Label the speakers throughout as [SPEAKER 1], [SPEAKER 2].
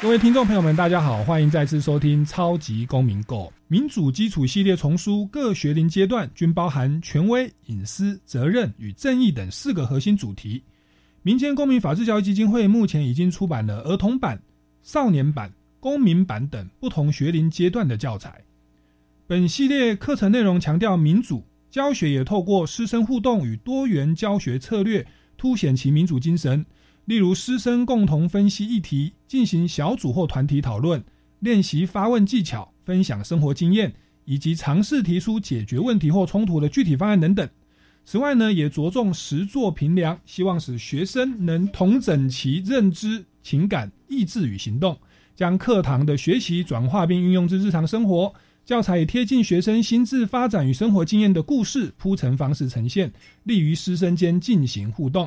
[SPEAKER 1] 各位听众朋友们，大家好，欢迎再次收听《超级公民购民主基础系列丛书》，各学龄阶段均包含权威、隐私、责任与正义等四个核心主题。民间公民法治教育基金会目前已经出版了儿童版、少年版、公民版等不同学龄阶段的教材。本系列课程内容强调民主教学，也透过师生互动与多元教学策略，凸显其民主精神。例如，师生共同分析议题，进行小组或团体讨论，练习发问技巧，分享生活经验，以及尝试提出解决问题或冲突的具体方案等等。此外呢，也着重实作评量，希望使学生能统整其认知、情感、意志与行动，将课堂的学习转化并运用至日常生活。教材以贴近学生心智发展与生活经验的故事铺陈方式呈现，利于师生间进行互动。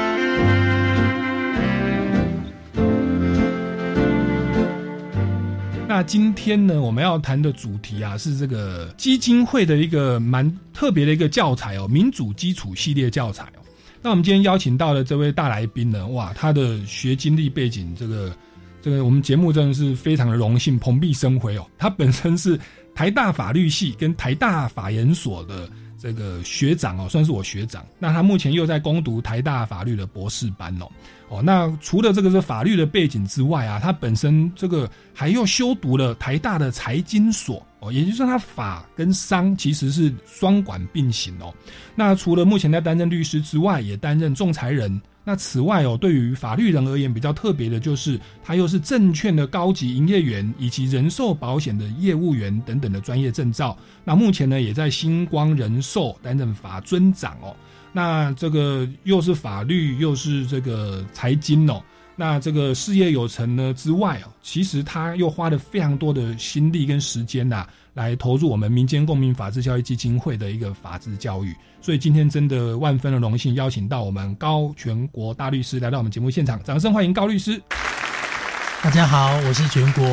[SPEAKER 1] 今天呢，我们要谈的主题啊，是这个基金会的一个蛮特别的一个教材哦，民主基础系列教材哦。那我们今天邀请到的这位大来宾呢，哇，他的学经历背景，这个这个我们节目真的是非常的荣幸，蓬荜生辉哦。他本身是台大法律系跟台大法研所的这个学长哦，算是我学长。那他目前又在攻读台大法律的博士班哦。哦，那除了这个是法律的背景之外啊，他本身这个还又修读了台大的财经所哦，也就是说他法跟商其实是双管并行哦。那除了目前在担任律师之外，也担任仲裁人。那此外哦，对于法律人而言比较特别的就是他又是证券的高级营业员以及人寿保险的业务员等等的专业证照。那目前呢，也在星光人寿担任法尊长哦。那这个又是法律又是这个财经哦，那这个事业有成呢之外哦，其实他又花了非常多的心力跟时间呐，来投入我们民间公民法治教育基金会的一个法治教育。所以今天真的万分的荣幸，邀请到我们高全国大律师来到我们节目现场，掌声欢迎高律师。
[SPEAKER 2] 大家好，我是全国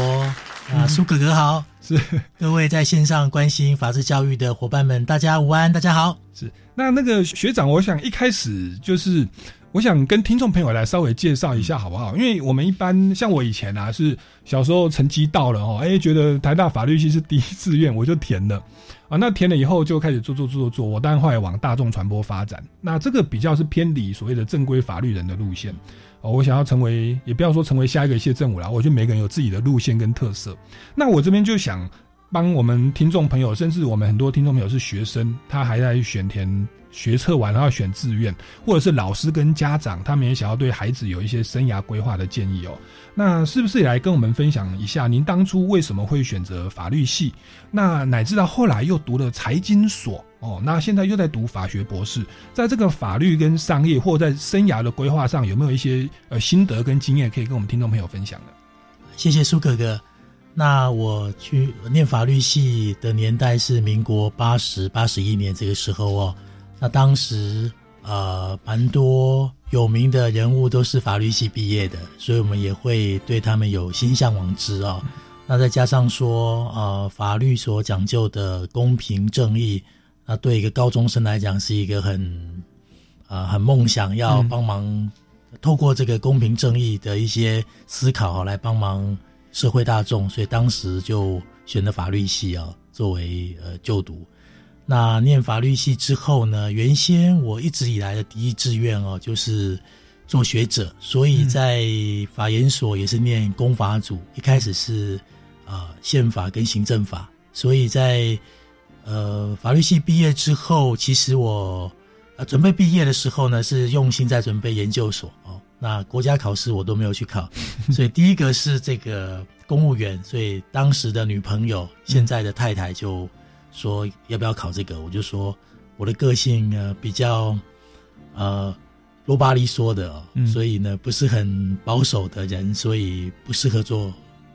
[SPEAKER 2] 啊，苏哥哥好。
[SPEAKER 1] 是
[SPEAKER 2] 各位在线上关心法治教育的伙伴们，大家午安，大家好。
[SPEAKER 1] 是那那个学长，我想一开始就是我想跟听众朋友来稍微介绍一下好不好？因为我们一般像我以前啊，是小时候成绩到了哦，哎，觉得台大法律系是第一志愿，我就填了啊。那填了以后就开始做做做做做，我当然后来往大众传播发展。那这个比较是偏离所谓的正规法律人的路线哦。我想要成为，也不要说成为下一个谢政武了，我觉得每个人有自己的路线跟特色。那我这边就想。帮我们听众朋友，甚至我们很多听众朋友是学生，他还在选填学测完，然后选志愿，或者是老师跟家长，他们也想要对孩子有一些生涯规划的建议哦。那是不是也来跟我们分享一下，您当初为什么会选择法律系？那乃至到后来又读了财经所哦，那现在又在读法学博士，在这个法律跟商业或在生涯的规划上，有没有一些呃心得跟经验可以跟我们听众朋友分享的？
[SPEAKER 2] 谢谢苏哥哥。那我去念法律系的年代是民国八十八十一年这个时候哦，那当时呃蛮多有名的人物都是法律系毕业的，所以我们也会对他们有心向往之哦。那再加上说呃法律所讲究的公平正义，那对一个高中生来讲是一个很啊很梦想要帮忙透过这个公平正义的一些思考来帮忙。社会大众，所以当时就选了法律系啊，作为呃就读。那念法律系之后呢，原先我一直以来的第一志愿哦，就是做学者，所以在法研所也是念公法组。一开始是啊宪法跟行政法，所以在呃法律系毕业之后，其实我呃，准备毕业的时候呢，是用心在准备研究所哦。那国家考试我都没有去考，所以第一个是这个公务员，所以当时的女朋友，现在的太太就说要不要考这个，我就说我的个性呢比较呃罗巴利说的哦，所以呢不是很保守的人，所以不适合做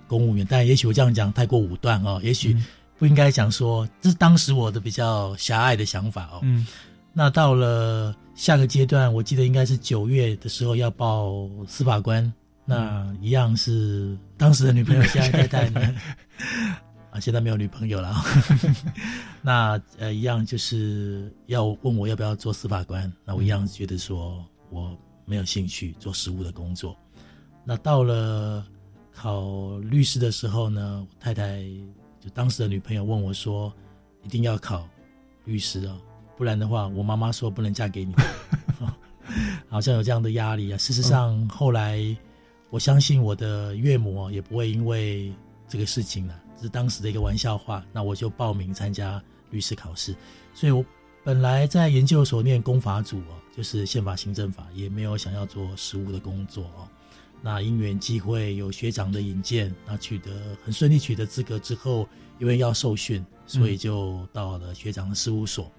[SPEAKER 2] 公务员。但也许我这样讲太过武断哦，也许不应该讲说，这是当时我的比较狭隘的想法哦。嗯。那到了下个阶段，我记得应该是九月的时候要报司法官，那一样是当时的女朋友现在太太呢，啊，现在没有女朋友了，那呃一样就是要问我要不要做司法官，那我一样觉得说我没有兴趣做实务的工作。那到了考律师的时候呢，太太就当时的女朋友问我说，一定要考律师哦。不然的话，我妈妈说不能嫁给你，好像有这样的压力啊。事实上，后来我相信我的岳母也不会因为这个事情呢，是当时的一个玩笑话。那我就报名参加律师考试。所以我本来在研究所念公法组哦，就是宪法行政法，也没有想要做实务的工作哦。那因缘际会有学长的引荐，那取得很顺利取得资格之后，因为要受训，所以就到了学长的事务所。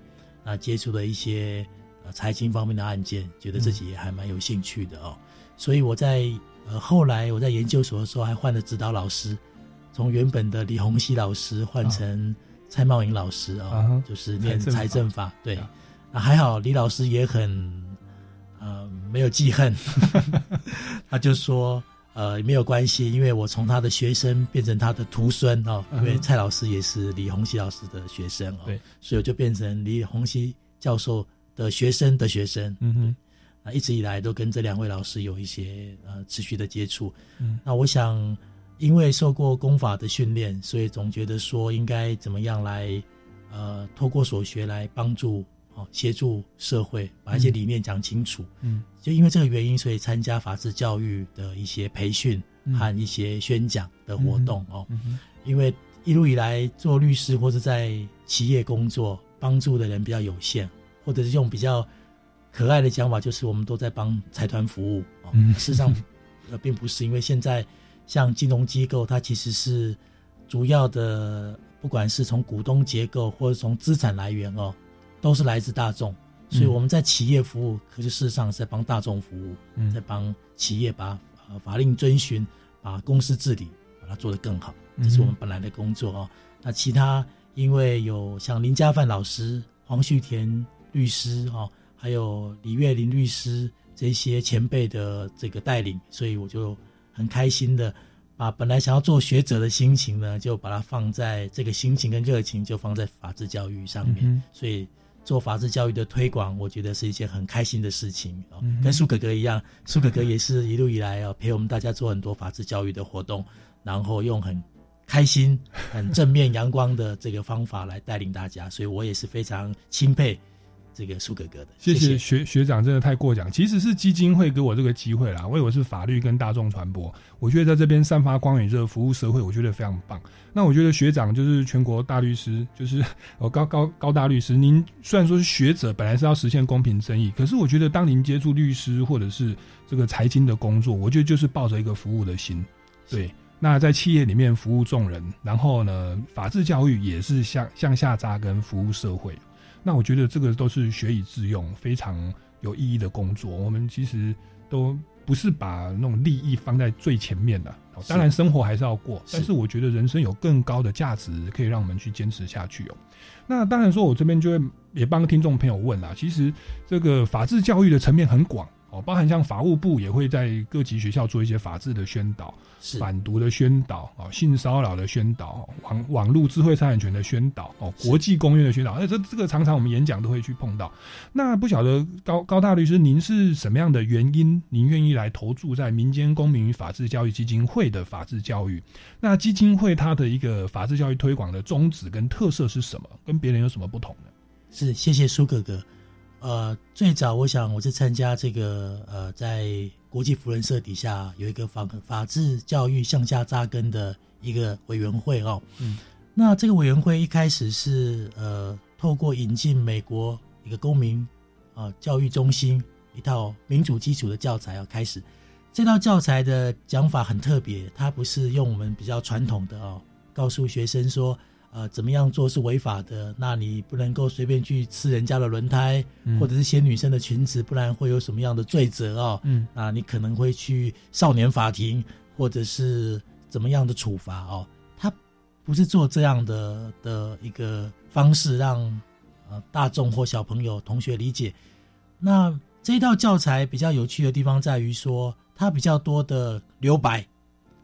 [SPEAKER 2] 那接触了一些呃财经方面的案件，觉得自己也还蛮有兴趣的哦，所以我在呃后来我在研究所的时候还换了指导老师，从原本的李洪熙老师换成蔡茂颖老师啊，就是念财政法。对，那还好李老师也很呃没有记恨，他就说。呃，没有关系，因为我从他的学生变成他的徒孙哦，因为蔡老师也是李洪熙老师的学生哦，对，所以我就变成李洪熙教授的学生的学生，嗯哼，那一直以来都跟这两位老师有一些呃持续的接触，嗯，那我想，因为受过功法的训练，所以总觉得说应该怎么样来，呃，透过所学来帮助。哦，协助社会把一些理念讲清楚。嗯，就因为这个原因，所以参加法治教育的一些培训和一些宣讲的活动哦。因为一路以来做律师或者在企业工作，帮助的人比较有限，或者是用比较可爱的讲法，就是我们都在帮财团服务。嗯，事实上呃并不是，因为现在像金融机构，它其实是主要的，不管是从股东结构或者从资产来源哦。都是来自大众，所以我们在企业服务，可是事实上是在帮大众服务，在帮企业把呃法令遵循，把公司治理把它做得更好，这是我们本来的工作哦。那其他因为有像林家范老师、黄旭田律师哦，还有李月林律师这些前辈的这个带领，所以我就很开心的把本来想要做学者的心情呢，就把它放在这个心情跟热情就放在法治教育上面，所以。做法治教育的推广，我觉得是一件很开心的事情哦。跟苏哥哥一样，苏哥哥也是一路以来哦陪我们大家做很多法治教育的活动，然后用很开心、很正面、阳光的这个方法来带领大家，所以我也是非常钦佩。这个苏哥哥的，
[SPEAKER 1] 谢谢学学长，真的太过奖。其实是基金会给我这个机会啦，我以为是法律跟大众传播，我觉得在这边散发光与热，服务社会，我觉得非常棒。那我觉得学长就是全国大律师，就是 哦高高高大律师。您虽然说是学者，本来是要实现公平正义，可是我觉得当您接触律师或者是这个财经的工作，我觉得就是抱着一个服务的心。对，那在企业里面服务众人，然后呢，法治教育也是向向下扎根，服务社会。那我觉得这个都是学以致用、非常有意义的工作。我们其实都不是把那种利益放在最前面的，当然生活还是要过，但是我觉得人生有更高的价值，可以让我们去坚持下去哦。那当然说，我这边就会也帮听众朋友问啦，其实这个法治教育的层面很广。哦，包含像法务部也会在各级学校做一些法治的宣导、反毒的宣导、哦，性骚扰的宣导、网网络智慧财产权的宣导、哦，国际公约的宣导。那这这个常常我们演讲都会去碰到。那不晓得高高大律师，您是什么样的原因，您愿意来投注在民间公民与法治教育基金会的法治教育？那基金会它的一个法治教育推广的宗旨跟特色是什么？跟别人有什么不同呢？
[SPEAKER 2] 是，谢谢苏哥哥。呃，最早我想我是参加这个呃，在国际福人社底下有一个法法治教育向下扎根的一个委员会哦。嗯，那这个委员会一开始是呃，透过引进美国一个公民啊教育中心一套民主基础的教材要开始。这套教材的讲法很特别，它不是用我们比较传统的哦，告诉学生说，呃，怎么样做是违法的，那你不能够随便去吃人家的轮胎，或者是掀女生的裙子，不然会有什么样的罪责哦？嗯，啊，你可能会去少年法庭，或者是怎么样的处罚哦？他不是做这样的的一个方式让呃大众或小朋友同学理解。那这一套教材比较有趣的地方在于说。它比较多的留白，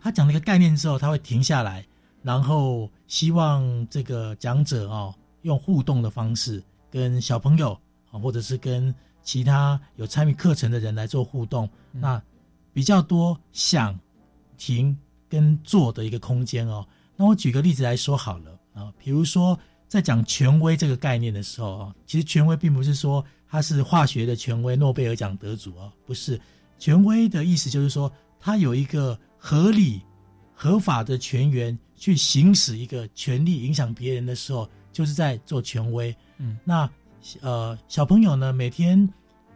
[SPEAKER 2] 他讲了一个概念之后，他会停下来，然后希望这个讲者哦，用互动的方式跟小朋友啊，或者是跟其他有参与课程的人来做互动。那比较多想停跟做的一个空间哦。那我举个例子来说好了啊，比如说在讲权威这个概念的时候啊，其实权威并不是说他是化学的权威、诺贝尔奖得主啊，不是。权威的意思就是说，他有一个合理、合法的权源去行使一个权利，影响别人的时候，就是在做权威。嗯，那呃，小朋友呢，每天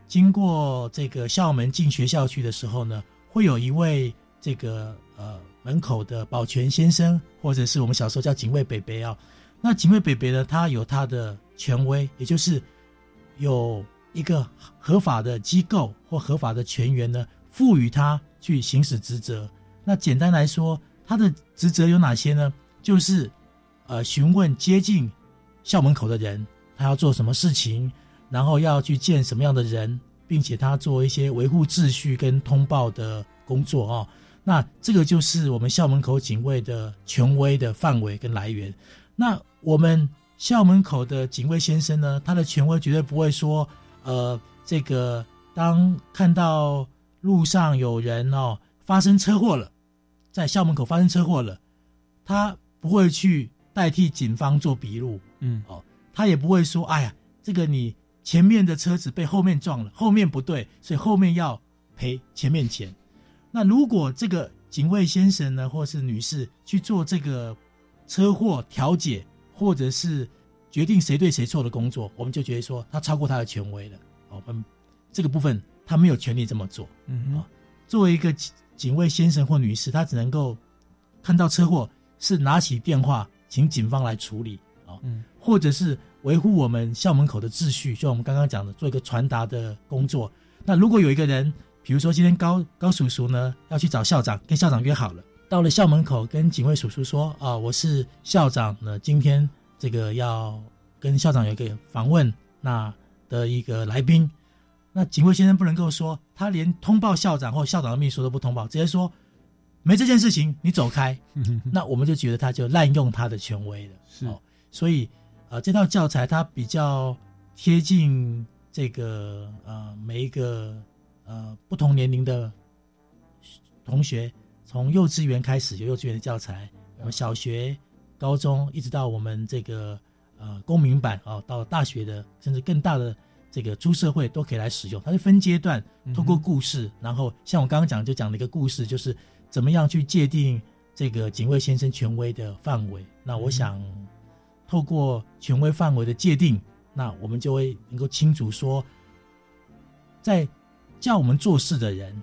[SPEAKER 2] 经过这个校门进学校去的时候呢，会有一位这个呃门口的保全先生，或者是我们小时候叫警卫北北啊。那警卫北北呢，他有他的权威，也就是有。一个合法的机构或合法的权员呢，赋予他去行使职责。那简单来说，他的职责有哪些呢？就是，呃，询问接近校门口的人，他要做什么事情，然后要去见什么样的人，并且他做一些维护秩序跟通报的工作哦。那这个就是我们校门口警卫的权威的范围跟来源。那我们校门口的警卫先生呢，他的权威绝对不会说。呃，这个当看到路上有人哦发生车祸了，在校门口发生车祸了，他不会去代替警方做笔录，嗯，哦，他也不会说，哎呀，这个你前面的车子被后面撞了，后面不对，所以后面要赔前面钱。那如果这个警卫先生呢，或是女士去做这个车祸调解，或者是。决定谁对谁错的工作，我们就觉得说他超过他的权威了。我们这个部分他没有权利这么做。嗯啊，作为一个警卫先生或女士，他只能够看到车祸是拿起电话请警方来处理啊，或者是维护我们校门口的秩序，就我们刚刚讲的做一个传达的工作。那如果有一个人，比如说今天高高叔叔呢要去找校长，跟校长约好了，到了校门口跟警卫叔叔说啊，我是校长呢，今天。这个要跟校长有一个访问，那的一个来宾，那警卫先生不能够说他连通报校长或校长的秘书都不通报，直接说没这件事情，你走开。那我们就觉得他就滥用他的权威了。是，所以呃，这套教材它比较贴近这个呃每一个呃不同年龄的同学，从幼稚园开始有幼稚园的教材，我们小学。高中一直到我们这个呃公民版哦，到大学的甚至更大的这个出社会都可以来使用。它是分阶段，通过故事，然后像我刚刚讲就讲了一个故事，就是怎么样去界定这个警卫先生权威的范围。那我想透过权威范围的界定，那我们就会能够清楚说，在叫我们做事的人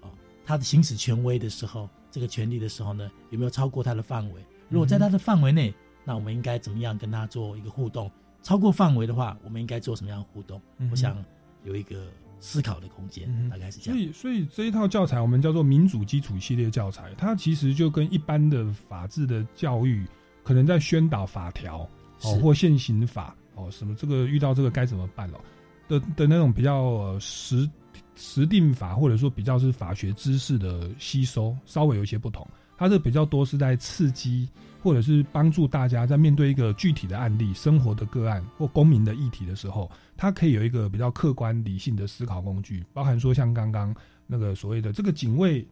[SPEAKER 2] 哦，他的行使权威的时候，这个权利的时候呢，有没有超过他的范围？如果在他的范围内，那我们应该怎么样跟他做一个互动？超过范围的话，我们应该做什么样的互动？我想有一个思考的空间，大概是这样。
[SPEAKER 1] 所以，所以这一套教材我们叫做民主基础系列教材，它其实就跟一般的法治的教育，可能在宣导法条哦，或现行法哦，什么这个遇到这个该怎么办了的的那种比较实实定法，或者说比较是法学知识的吸收，稍微有一些不同。它是比较多是在刺激，或者是帮助大家在面对一个具体的案例、生活的个案或公民的议题的时候，它可以有一个比较客观理性的思考工具，包含说像刚刚那个所谓的这个警卫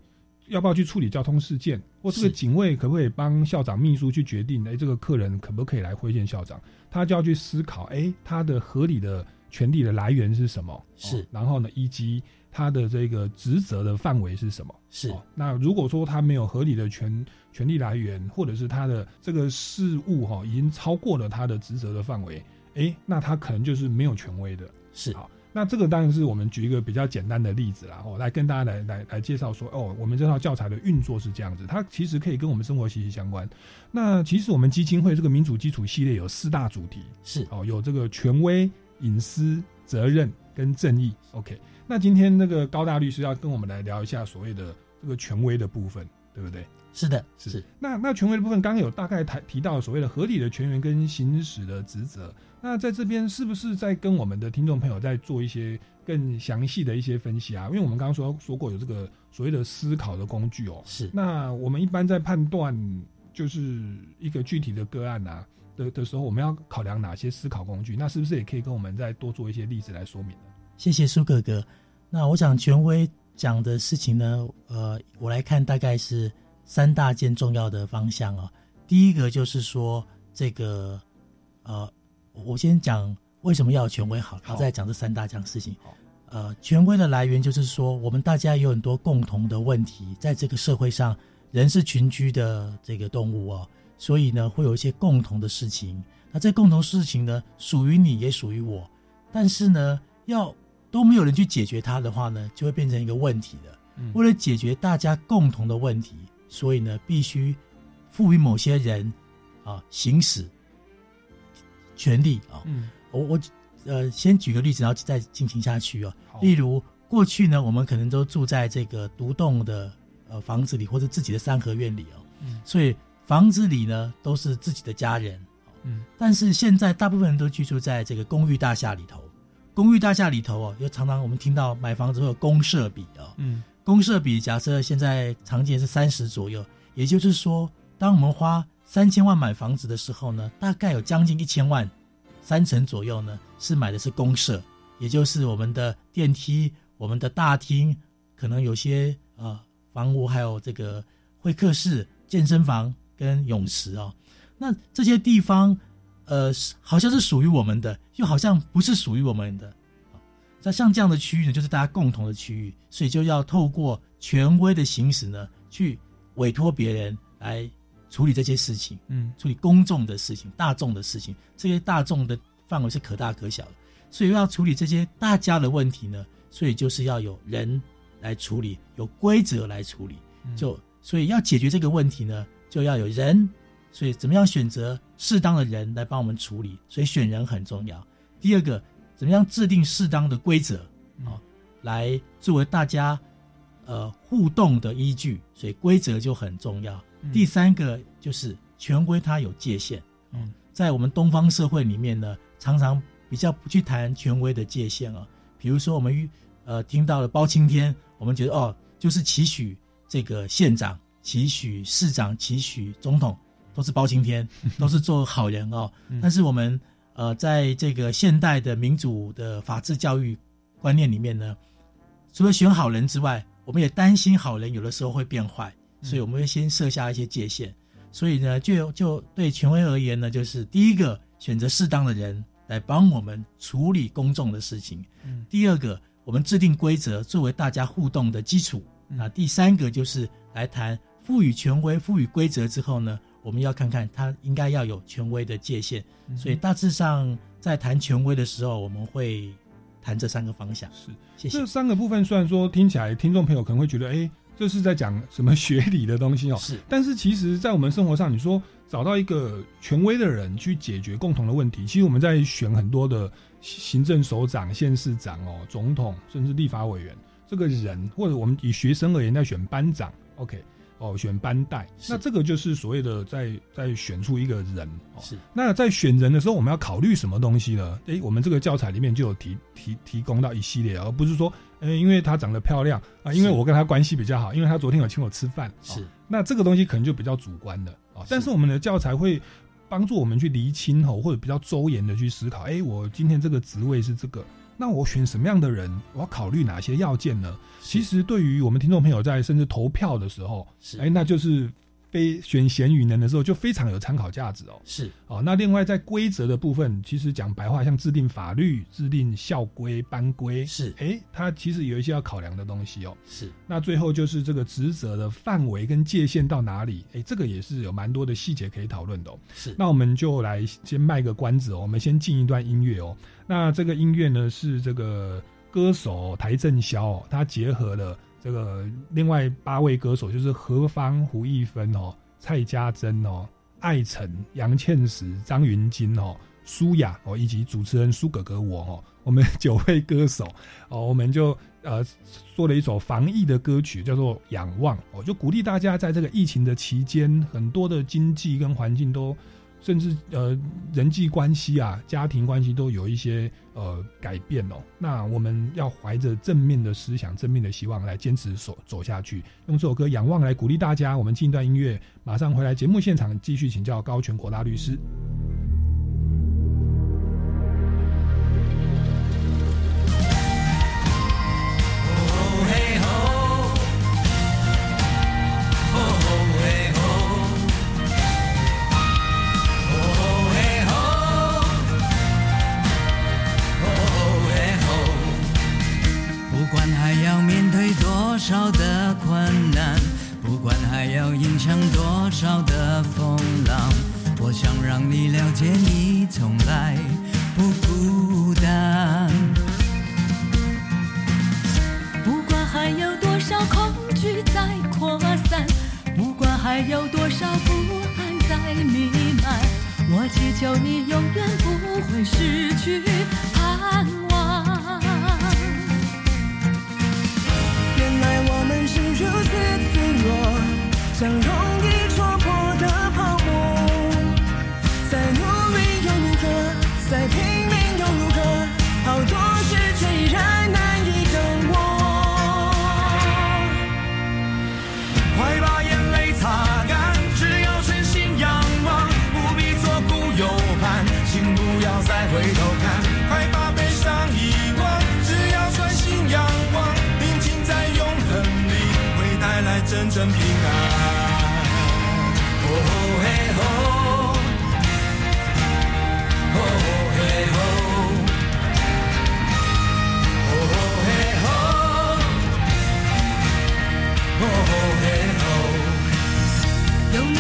[SPEAKER 1] 要不要去处理交通事件，或这个警卫可不可以帮校长秘书去决定，哎，这个客人可不可以来会见校长？他就要去思考，哎，他的合理的权利的来源是什么？
[SPEAKER 2] 是，
[SPEAKER 1] 然后呢，以及。他的这个职责的范围是什么？
[SPEAKER 2] 是
[SPEAKER 1] 那如果说他没有合理的权权利来源，或者是他的这个事务哈已经超过了他的职责的范围，哎，那他可能就是没有权威的。
[SPEAKER 2] 是
[SPEAKER 1] 好，那这个当然是我们举一个比较简单的例子啦，哦，来跟大家来来来介绍说，哦，我们这套教材的运作是这样子，它其实可以跟我们生活息息相关。那其实我们基金会这个民主基础系列有四大主题，
[SPEAKER 2] 是
[SPEAKER 1] 哦，有这个权威、隐私、责任跟正义。OK，那今天那个高大律师要跟我们来聊一下所谓的这个权威的部分，对不对？
[SPEAKER 2] 是的，
[SPEAKER 1] 是
[SPEAKER 2] 是
[SPEAKER 1] 那那权威的部分，刚刚有大概谈提到所谓的合理的权源跟行使的职责。那在这边是不是在跟我们的听众朋友在做一些更详细的一些分析啊？因为我们刚刚说说过有这个所谓的思考的工具哦。
[SPEAKER 2] 是。
[SPEAKER 1] 那我们一般在判断就是一个具体的个案啊的的时候，我们要考量哪些思考工具？那是不是也可以跟我们再多做一些例子来说明呢？
[SPEAKER 2] 谢谢苏哥哥。那我想权威讲的事情呢，呃，我来看大概是。三大件重要的方向啊，第一个就是说这个，呃，我先讲为什么要权威好，然后再讲这三大件事情。呃，权威的来源就是说，我们大家有很多共同的问题，在这个社会上，人是群居的这个动物哦，所以呢，会有一些共同的事情。那这共同事情呢，属于你也属于我，但是呢，要都没有人去解决它的话呢，就会变成一个问题的。为了解决大家共同的问题。所以呢，必须赋予某些人啊行使权利啊。嗯，我我呃，先举个例子，然后再进行下去哦。例如，过去呢，我们可能都住在这个独栋的呃房子里，或者自己的三合院里哦。嗯。所以房子里呢都是自己的家人。嗯。但是现在大部分人都居住在这个公寓大厦里头。公寓大厦里头哦，又常常我们听到买房子会有公设比哦。嗯。公设比假设现在常见是三十左右，也就是说，当我们花三千万买房子的时候呢，大概有将近一千万，三成左右呢是买的是公设，也就是我们的电梯、我们的大厅，可能有些呃房屋还有这个会客室、健身房跟泳池哦。那这些地方，呃，好像是属于我们的，又好像不是属于我们的。那像这样的区域呢，就是大家共同的区域，所以就要透过权威的行使呢，去委托别人来处理这些事情，嗯，处理公众的事情、大众的事情。这些大众的范围是可大可小的，所以要处理这些大家的问题呢，所以就是要有人来处理，有规则来处理。就所以要解决这个问题呢，就要有人。所以怎么样选择适当的人来帮我们处理？所以选人很重要。第二个。怎么样制定适当的规则啊，来作为大家呃互动的依据？所以规则就很重要。第三个就是权威，它有界限。嗯，在我们东方社会里面呢，常常比较不去谈权威的界限啊。比如说，我们呃听到了包青天，我们觉得哦，就是期许这个县长、期许市长、期许总统都是包青天，都是做好人哦。但是我们。呃，在这个现代的民主的法治教育观念里面呢，除了选好人之外，我们也担心好人有的时候会变坏，所以我们会先设下一些界限。所以呢，就就对权威而言呢，就是第一个选择适当的人来帮我们处理公众的事情；第二个，我们制定规则作为大家互动的基础；那第三个就是来谈赋予权威、赋予规则之后呢。我们要看看它应该要有权威的界限，所以大致上在谈权威的时候，我们会谈这三个方向。
[SPEAKER 1] 是，
[SPEAKER 2] 谢谢。
[SPEAKER 1] 这三个部分虽然说听起来听众朋友可能会觉得，哎，这是在讲什么学理的东西哦。
[SPEAKER 2] 是，
[SPEAKER 1] 但是其实，在我们生活上，你说找到一个权威的人去解决共同的问题，其实我们在选很多的行政首长、县市长哦、总统，甚至立法委员这个人，或者我们以学生而言，在选班长，OK。哦，选班带，那这个就是所谓的在在选出一个人。
[SPEAKER 2] 是，
[SPEAKER 1] 那在选人的时候，我们要考虑什么东西呢？诶，我们这个教材里面就有提提提供到一系列，而不是说，呃，因为她长得漂亮啊，因为我跟她关系比较好，因为她昨天有请我吃饭。
[SPEAKER 2] 是，
[SPEAKER 1] 那这个东西可能就比较主观的啊。但是我们的教材会帮助我们去厘清吼，或者比较周延的去思考。哎，我今天这个职位是这个。那我选什么样的人？我要考虑哪些要件呢？其实对于我们听众朋友在甚至投票的时候，哎，那就是非选贤与能的时候，就非常有参考价值哦。
[SPEAKER 2] 是
[SPEAKER 1] 哦，那另外在规则的部分，其实讲白话，像制定法律、制定校规、班规，
[SPEAKER 2] 是
[SPEAKER 1] 哎，它其实有一些要考量的东西哦。
[SPEAKER 2] 是
[SPEAKER 1] 那最后就是这个职责的范围跟界限到哪里，哎，这个也是有蛮多的细节可以讨论的哦。
[SPEAKER 2] 是，
[SPEAKER 1] 那我们就来先卖个关子哦，我们先进一段音乐哦。那这个音乐呢是这个歌手邰正宵、哦，他结合了这个另外八位歌手，就是何方、胡一芬哦、蔡家珍哦、艾辰、杨倩石、张云金哦、舒雅哦，以及主持人苏哥哥我哦，我们九位歌手哦，我们就呃做了一首防疫的歌曲，叫做《仰望》哦，就鼓励大家在这个疫情的期间，很多的经济跟环境都。甚至呃人际关系啊、家庭关系都有一些呃改变哦。那我们要怀着正面的思想、正面的希望来坚持走走下去。用这首歌《仰望》来鼓励大家。我们进一段音乐，马上回来节目现场继续请教高全国大律师。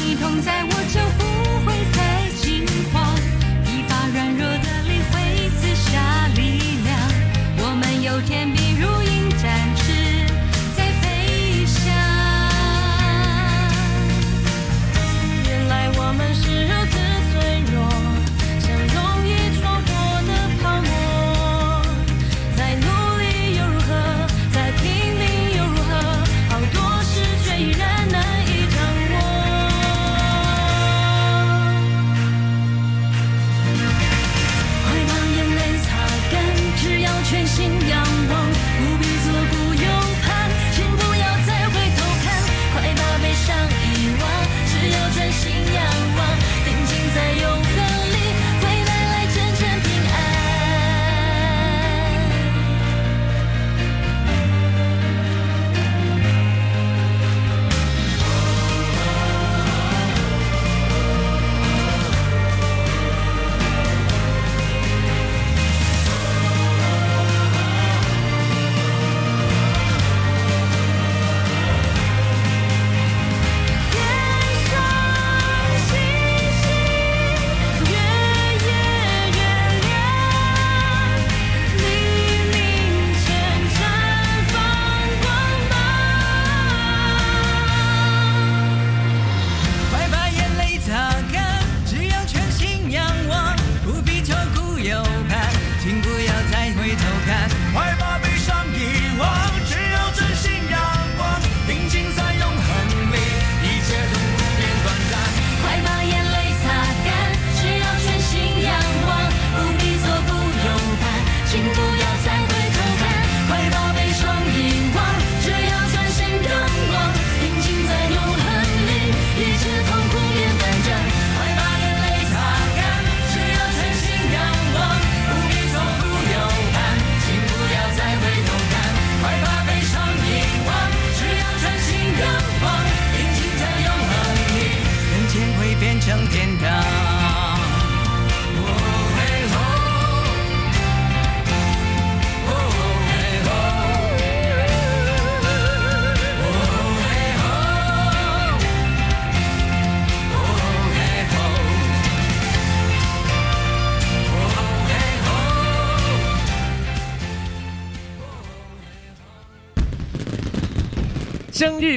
[SPEAKER 3] 你
[SPEAKER 4] 同在，我就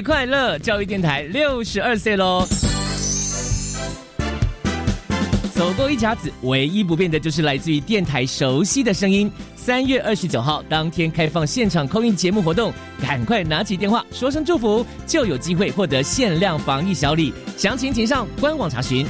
[SPEAKER 5] 快乐！教育电台六十二岁喽。走过一甲子，唯一不变的就是来自于电台熟悉的声音。三月二十九号当天开放现场空运节目活动，赶快拿起电话说声祝福，就有机会获得限量防疫小礼。详情请上官网查询。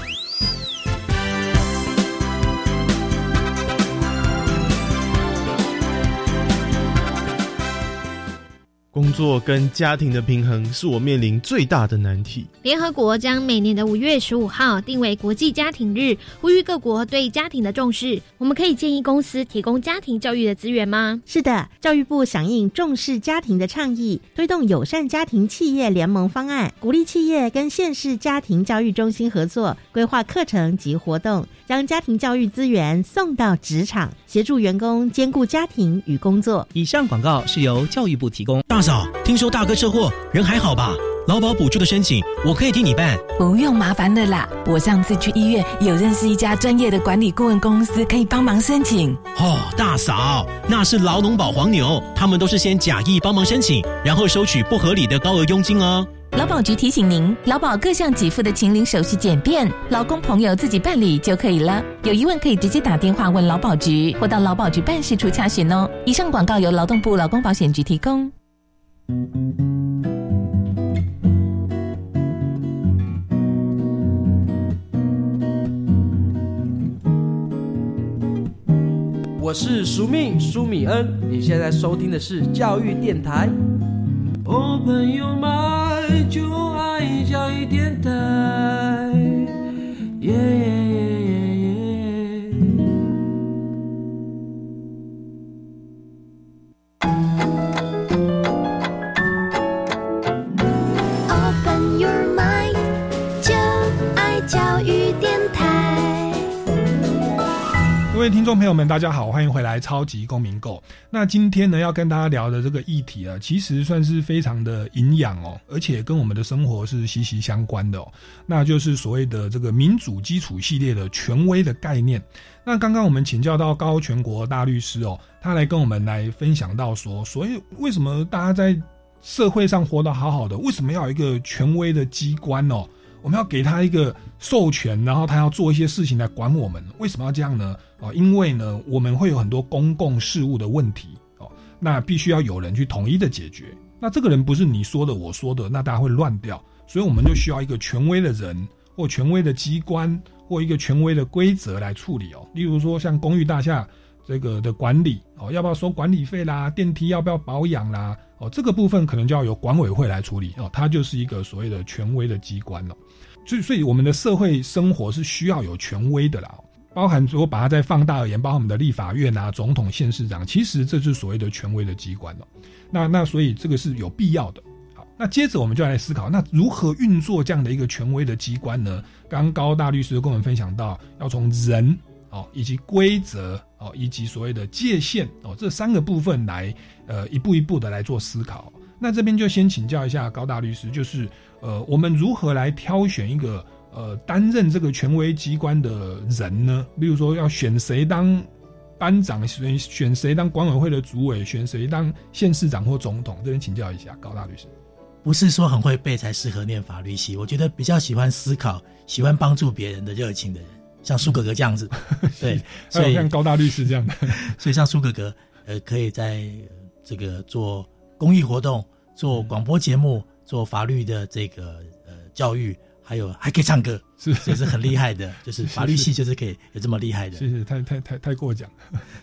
[SPEAKER 6] 工作跟家庭的平衡是我面临最大的难题。
[SPEAKER 7] 联合国将每年的五月十五号定为国际家庭日，呼吁各国对家庭的重视。我们可以建议公司提供家庭教育的资源吗？
[SPEAKER 8] 是的，教育部响应重视家庭的倡议，推动友善家庭企业联盟方案，鼓励企业跟县市家庭教育中心合作，规划课程及活动，将家庭教育资源送到职场，协助员工兼顾家庭与工作。
[SPEAKER 9] 以上广告是由教育部提供。
[SPEAKER 10] 大嫂，听说大哥车祸，人还好吧？劳保补助的申请，我可以替你办。
[SPEAKER 11] 不用麻烦的啦，我上次去医院有认识一家专业的管理顾问公司，可以帮忙申请。
[SPEAKER 10] 哦，大嫂，那是劳农保黄牛，他们都是先假意帮忙申请，然后收取不合理的高额佣金哦。
[SPEAKER 11] 劳保局提醒您，劳保各项给付的请领手续简便，劳工朋友自己办理就可以了。有疑问可以直接打电话问劳保局，或到劳保局办事处查询哦。以上广告由劳动部劳工保险局提供。
[SPEAKER 12] 我是苏命苏米恩，你现在收听的是教育电台。Open your mind，就爱加一点糖。耶耶
[SPEAKER 1] 各位听众朋友们，大家好，欢迎回来《超级公民购》。那今天呢，要跟大家聊的这个议题啊，其实算是非常的营养哦，而且跟我们的生活是息息相关的哦。那就是所谓的这个民主基础系列的权威的概念。那刚刚我们请教到高全国大律师哦，他来跟我们来分享到说，所以为什么大家在社会上活得好好的，为什么要一个权威的机关哦？我们要给他一个授权，然后他要做一些事情来管我们，为什么要这样呢？啊，因为呢，我们会有很多公共事务的问题哦，那必须要有人去统一的解决。那这个人不是你说的，我说的，那大家会乱掉，所以我们就需要一个权威的人，或权威的机关，或一个权威的规则来处理哦。例如说，像公寓大厦这个的管理哦，要不要收管理费啦？电梯要不要保养啦？哦，这个部分可能就要由管委会来处理哦，它就是一个所谓的权威的机关了。所以，所以我们的社会生活是需要有权威的啦，包含如果把它再放大而言，包括我们的立法院啊、总统、县市长，其实这就是所谓的权威的机关了。那那所以这个是有必要的。好，那接着我们就来思考，那如何运作这样的一个权威的机关呢？刚刚高大律师跟我们分享到，要从人哦，以及规则哦，以及所谓的界限哦，这三个部分来呃一步一步的来做思考。那这边就先请教一下高大律师，就是呃，我们如何来挑选一个呃担任这个权威机关的人呢？例如说，要选谁当班长，选选谁当管委会的主委，选谁当县市长或总统？这边请教一下高大律师。
[SPEAKER 2] 不是说很会背才适合念法律系，我觉得比较喜欢思考、喜欢帮助别人的热情的人，像苏格格这样子。对，
[SPEAKER 1] 所以像高大律师这样的，
[SPEAKER 2] 所以像苏格格，呃，可以在这个做公益活动、做广播节目、做法律的这个呃教育，还有还可以唱歌，
[SPEAKER 1] 是
[SPEAKER 2] 也是很厉害的。就是法律系就是可以有这么厉害的，
[SPEAKER 1] 谢谢，太太太太过奖。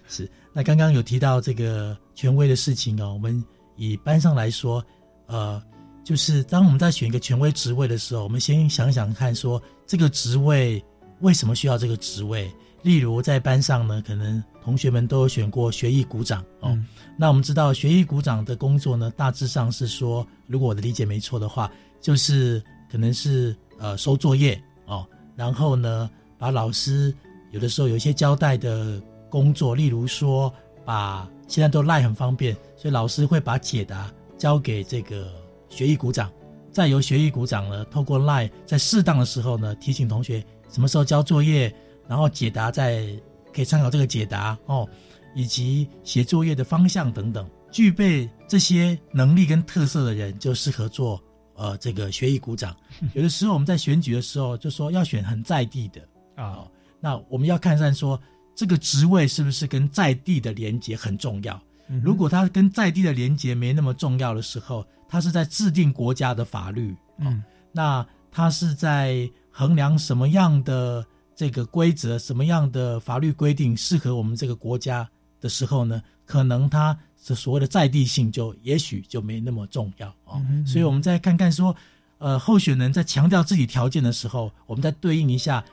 [SPEAKER 2] 是，那刚刚有提到这个权威的事情哦，我们以班上来说，呃。就是当我们在选一个权威职位的时候，我们先想想看，说这个职位为什么需要这个职位？例如在班上呢，可能同学们都有选过学艺股长哦。那我们知道学艺股长的工作呢，大致上是说，如果我的理解没错的话，就是可能是呃收作业哦，然后呢把老师有的时候有一些交代的工作，例如说把现在都赖很方便，所以老师会把解答交给这个。学艺股长，再由学艺股长呢，透过 Line 在适当的时候呢，提醒同学什么时候交作业，然后解答在可以参考这个解答哦，以及写作业的方向等等具备这些能力跟特色的人就适合做呃这个学艺股长。有的时候我们在选举的时候就说要选很在地的
[SPEAKER 1] 啊，
[SPEAKER 2] 那我们要看看说这个职位是不是跟在地的连接很重要。
[SPEAKER 1] 嗯
[SPEAKER 2] 如果他跟在地的连接没那么重要的时候，他是在制定国家的法律，
[SPEAKER 1] 嗯，
[SPEAKER 2] 那他是在衡量什么样的这个规则、什么样的法律规定适合我们这个国家的时候呢，可能它的所谓的在地性就也许就没那么重要哦。
[SPEAKER 1] 嗯
[SPEAKER 2] 所以我们再看看说，呃，候选人在强调自己条件的时候，我们再对应一下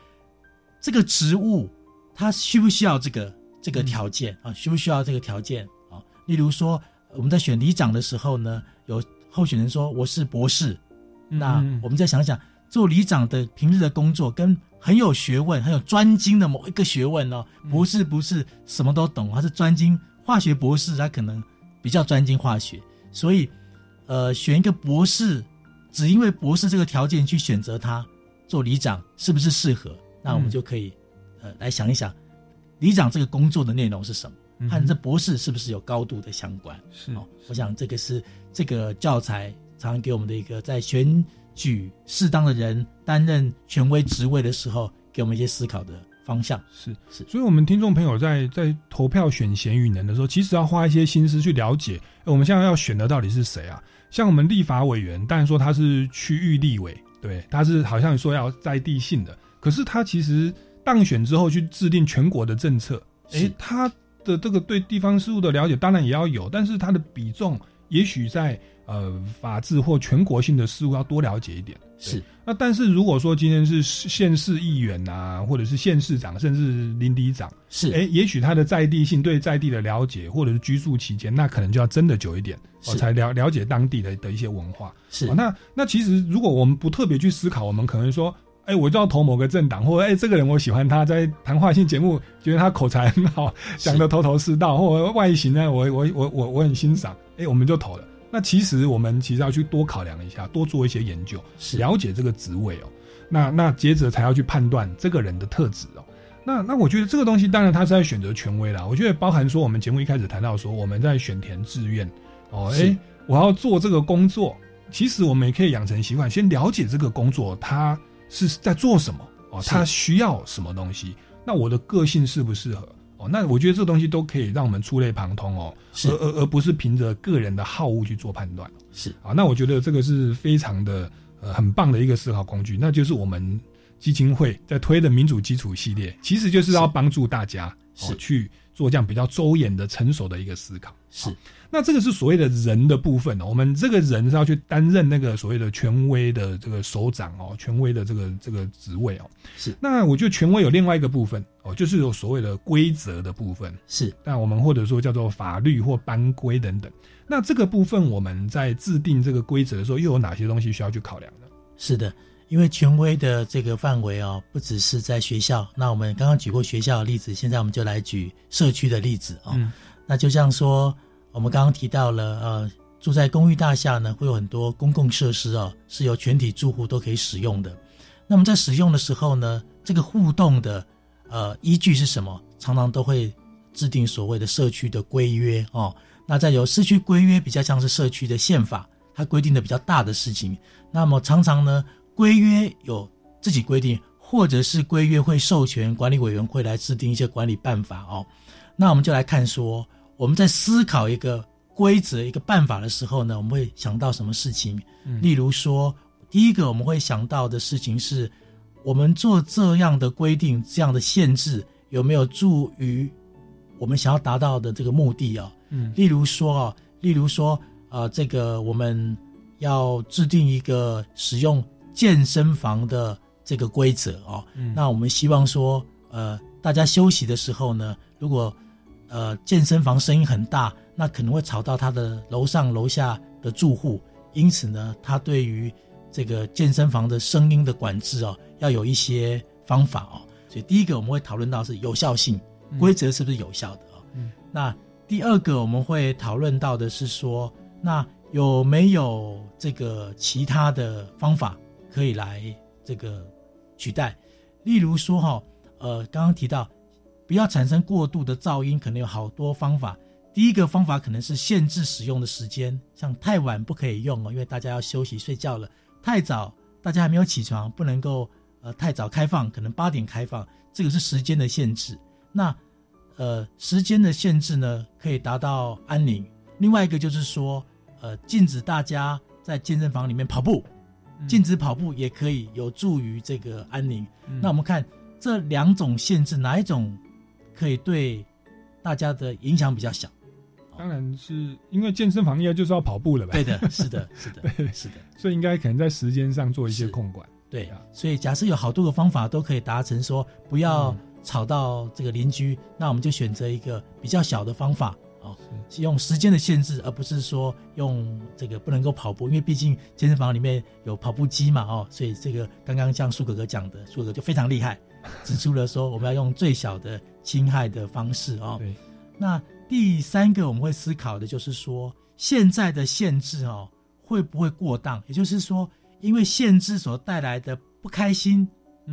[SPEAKER 2] 这个职务，他需不需要这个这个条件啊？需不需要这个条件啊？例如说，我们在选里长的时候呢，有候选人说我是博士，那
[SPEAKER 1] 嗯
[SPEAKER 2] 我们再想想，做里长的平日的工作跟很有学问、很有专精的某一个学问哦，博士不是什么都懂，他是专精化学博士，他可能比较专精化学，所以呃，选一个博士，只因为博士这个条件去选择他做里长，是不是适合？那我们
[SPEAKER 1] 嗯
[SPEAKER 2] 就可以呃来想一想，里长这个工作的内容是什么，
[SPEAKER 1] 嗯
[SPEAKER 2] 和这博士是不是有高度的相关？
[SPEAKER 1] 是
[SPEAKER 2] 哦，我想这个是这个教材常常给我们的一个在选举适当的人担任权威职位的时候，给我们一些思考的方向。
[SPEAKER 1] 是
[SPEAKER 2] 是，
[SPEAKER 1] 所以，我们听众朋友在在投票选贤与能的时候，其实要花一些心思去了解，呃我们现在要选的到底是谁啊？像我们立法委员，当然说他是区域立委，对，他是好像说要在地性的，可是他其实当选之后去制定全国的政策，诶，他的这个对地方事务的了解当然也要有，但是他的比重也许在呃法治或全国性的事务要多了解一点。
[SPEAKER 2] 是，
[SPEAKER 1] 那但是如果说今天是县市议员啊，或者是县市长，甚至林里长，
[SPEAKER 2] 是，
[SPEAKER 1] 哎，也许他的在地性对在地的了解，或者是居住期间，那可能就要真的久一点，哦，才了了解当地的的一些文化。
[SPEAKER 2] 是
[SPEAKER 1] 哦那那其实如果我们不特别去思考，我们可能说。哎，我就要投某个政党，或者哎，这个人我喜欢他，在谈话性节目觉得他口才很好，讲的头头是道，或者外形呢，我我我我我很欣赏，哎，我们就投了。那其实我们其实要去多考量一下，多做一些研究，了解这个职位哦。那那接着才要去判断这个人的特质哦。那那我觉得这个东西当然他是在选择权威啦。我觉得包含说我们节目一开始谈到说我们在选填志愿哦，
[SPEAKER 2] 是
[SPEAKER 1] 哎，我要做这个工作，其实我们也可以养成习惯，先了解这个工作他是在做什么哦，
[SPEAKER 2] 是
[SPEAKER 1] 它需要什么东西，那我的个性适不适合哦？那我觉得这东西都可以让我们触类旁通哦，
[SPEAKER 2] 是
[SPEAKER 1] 而而而不是凭着个人的好恶去做判断。
[SPEAKER 2] 是
[SPEAKER 1] 啊，那我觉得这个是非常的呃很棒的一个思考工具，那就是我们基金会在推的民主基础系列，其实就是要帮助大家哦
[SPEAKER 2] 是
[SPEAKER 1] 去做这样比较周延的、成熟的一个思考。
[SPEAKER 2] 是，
[SPEAKER 1] 那这个是所谓的人的部分哦，我们这个人是要去担任那个所谓的权威的这个首长哦，权威的这个这个职位哦。
[SPEAKER 2] 是，
[SPEAKER 1] 那我觉得权威有另外一个部分哦，就是有所谓的规则的部分。
[SPEAKER 2] 是，
[SPEAKER 1] 那我们或者说叫做法律或班规等等。那这个部分我们在制定这个规则的时候，又有哪些东西需要去考量呢？
[SPEAKER 2] 是的，因为权威的这个范围哦，不只是在学校。那我们刚刚举过学校的例子，现在我们就来举社区的例子哦。
[SPEAKER 1] 嗯
[SPEAKER 2] 那就像说，我们刚刚提到了，呃，住在公寓大厦呢，会有很多公共设施哦，是由全体住户都可以使用的。那么在使用的时候呢，这个互动的呃依据是什么？常常都会制定所谓的社区的规约哦。那再有社区规约，比较像是社区的宪法，它规定的比较大的事情。那么常常呢，规约有自己规定，或者是规约会授权管理委员会来制定一些管理办法哦。那我们就来看说，我们在思考一个规则、一个办法的时候呢，我们会想到什么事情？
[SPEAKER 1] 嗯
[SPEAKER 2] 例如说，第一个我们会想到的事情是，我们做这样的规定、这样的限制，有没有助于我们想要达到的这个目的啊、
[SPEAKER 1] 嗯
[SPEAKER 2] 例如说啊，例如说，呃，这个我们要制定一个使用健身房的这个规则哦。
[SPEAKER 1] 嗯
[SPEAKER 2] 那我们希望说，呃，大家休息的时候呢，如果呃健身房声音很大，那可能会吵到他的楼上楼下的住户，因此呢，他对于这个健身房的声音的管制哦，要有一些方法哦。所以第一个我们会讨论到是有效性，
[SPEAKER 1] 嗯
[SPEAKER 2] 规则是不是有效的哦。
[SPEAKER 1] 嗯
[SPEAKER 2] 那第二个我们会讨论到的是说，那有没有这个其他的方法可以来这个取代？例如说哈，呃，刚刚提到不要产生过度的噪音，可能有好多方法。第一个方法可能是限制使用的时间，像太晚不可以用哦，因为大家要休息睡觉了；太早大家还没有起床，不能够呃太早开放，可能八点开放，这个是时间的限制。那呃时间的限制呢，可以达到安宁。另外一个就是说，呃禁止大家在健身房里面跑步，禁止跑步也可以有助于这个安宁。那我们看这两种限制，哪一种可以对大家的影响比较小？
[SPEAKER 1] 当然是因为健身房应该就是要跑步了吧？
[SPEAKER 2] 对的，是的，是的，是的，
[SPEAKER 1] 所以应该可能在时间上做一些控管。
[SPEAKER 2] 对，所以假设有好多个方法都可以达成，说不要吵到这个邻居，那我们就选择一个比较小的方法哦，是用时间的限制，而不是说用这个不能够跑步，因为毕竟健身房里面有跑步机嘛，哦，所以这个刚刚像苏哥哥讲的，苏哥哥就非常厉害，指出了说我们要用最小的侵害的方式哦。
[SPEAKER 1] 对，
[SPEAKER 2] 那。第三个我们会思考的就是说，现在的限制哦会不会过当？也就是说，因为限制所带来的不开心、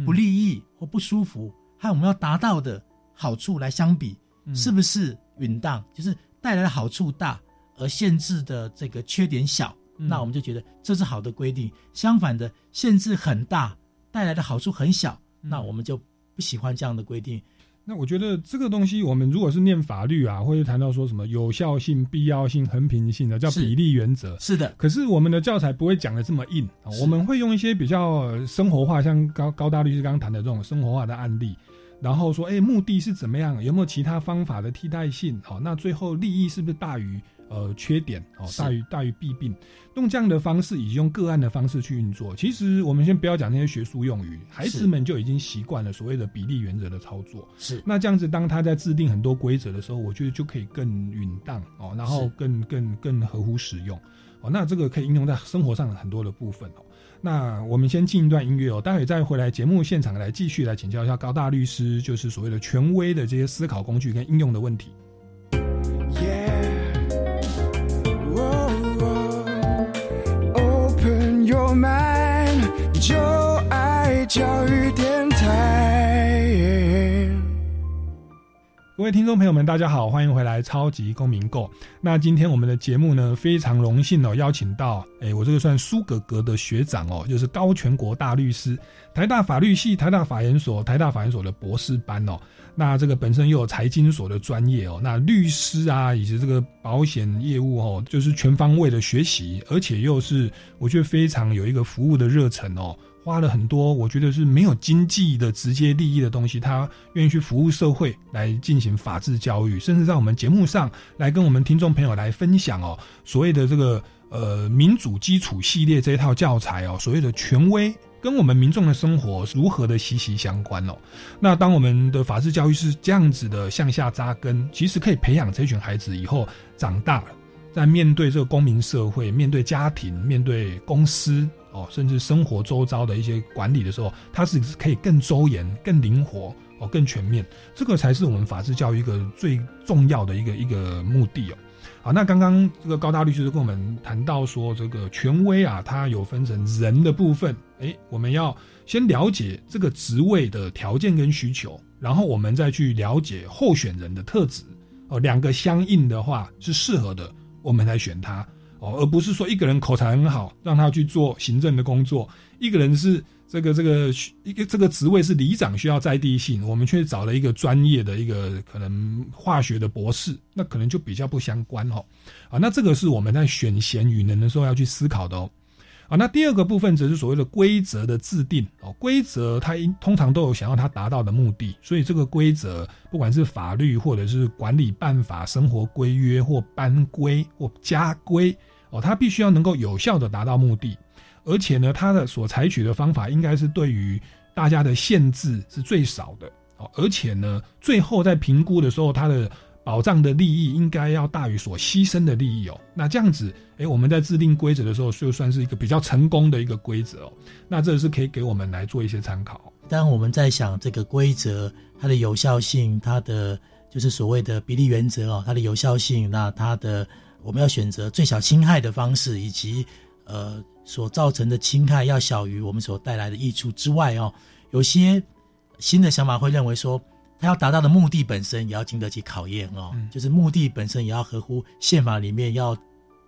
[SPEAKER 2] 不利益或不舒服，和我们要达到的好处来相比，是不是允当？就是带来的好处大，而限制的这个缺点小，那我们就觉得这是好的规定。相反的，限制很大，带来的好处很小，那我们就不喜欢这样的规定。
[SPEAKER 1] 那我觉得这个东西，我们如果是念法律啊，或者谈到说什么有效性、必要性、衡平性的，叫比例原则。
[SPEAKER 2] 是的。
[SPEAKER 1] 可是我们的教材不会讲的这么硬啊，我们会用一些比较生活化，像高高大律师刚刚谈的这种生活化的案例，然后说，哎，目的是怎么样？有没有其他方法的替代性？好，那最后利益是不是大于？呃，缺点哦，大于大于弊病，用这样的方式，以及用个案的方式去运作。其实我们先不要讲那些学术用语，孩子们就已经习惯了所谓的比例原则的操作。
[SPEAKER 2] 是，
[SPEAKER 1] 那这样子，当他在制定很多规则的时候，我觉得就可以更允当哦，然后更更更合乎使用哦。那这个可以应用在生活上很多的部分哦。那我们先进一段音乐哦，待会再回来节目现场来继续来请教一下高大律师，就是所谓的权威的这些思考工具跟应用的问题。教育电各位听众朋友们，大家好，欢迎回来《超级公民购》。那今天我们的节目呢，非常荣幸哦，邀请到，诶，我这个算苏格格的学长哦，就是高全国大律师，台大法律系、台大法研所、台大法研所的博士班哦。那这个本身又有财经所的专业哦，那律师啊，以及这个保险业务哦，就是全方位的学习，而且又是我觉得非常有一个服务的热忱哦，花了很多我觉得是没有经济的直接利益的东西，他愿意去服务社会来进行法治教育，甚至在我们节目上来跟我们听众朋友来分享哦，所谓的这个呃民主基础系列这一套教材哦，所谓的权威。跟我们民众的生活如何的息息相关哦。那当我们的法治教育是这样子的向下扎根，其实可以培养这群孩子以后长大，在面对这个公民社会、面对家庭、面对公司哦，甚至生活周遭的一些管理的时候，他是可以更周延、更灵活哦、更全面。这个才是我们法治教育一个最重要的一个一个目的哦。好，那刚刚这个高大律师跟我们谈到说，这个权威啊，它有分成人的部分，诶，我们要先了解这个职位的条件跟需求，然后我们再去了解候选人的特质，哦，两个相应的话是适合的，我们来选他，哦，而不是说一个人口才很好，让他去做行政的工作，一个人是。这个这个一个这个职位是里长，需要在地性，我们却找了一个专业的一个可能化学的博士，那可能就比较不相关哦。啊，那这个是我们在选贤与能的时候要去思考的哦。啊，那第二个部分则是所谓的规则的制定哦。规则它通常都有想要它达到的目的，所以这个规则不管是法律或者是管理办法、生活规约或班规或家规哦，它必须要能够有效的达到目的。而且呢，它的所采取的方法应该是对于大家的限制是最少的哦。而且呢，最后在评估的时候，它的保障的利益应该要大于所牺牲的利益哦。那这样子，哎，我们在制定规则的时候，就算是一个比较成功的一个规则哦。那这是可以给我们来做一些参考。
[SPEAKER 2] 当我们在想这个规则它的有效性，它的就是所谓的比例原则哦，它的有效性，那它的我们要选择最小侵害的方式，以及呃。所造成的侵害要小于我们所带来的益处之外哦，有些新的想法会认为说，他要达到的目的本身也要经得起考验哦，就是目的本身也要合乎宪法里面要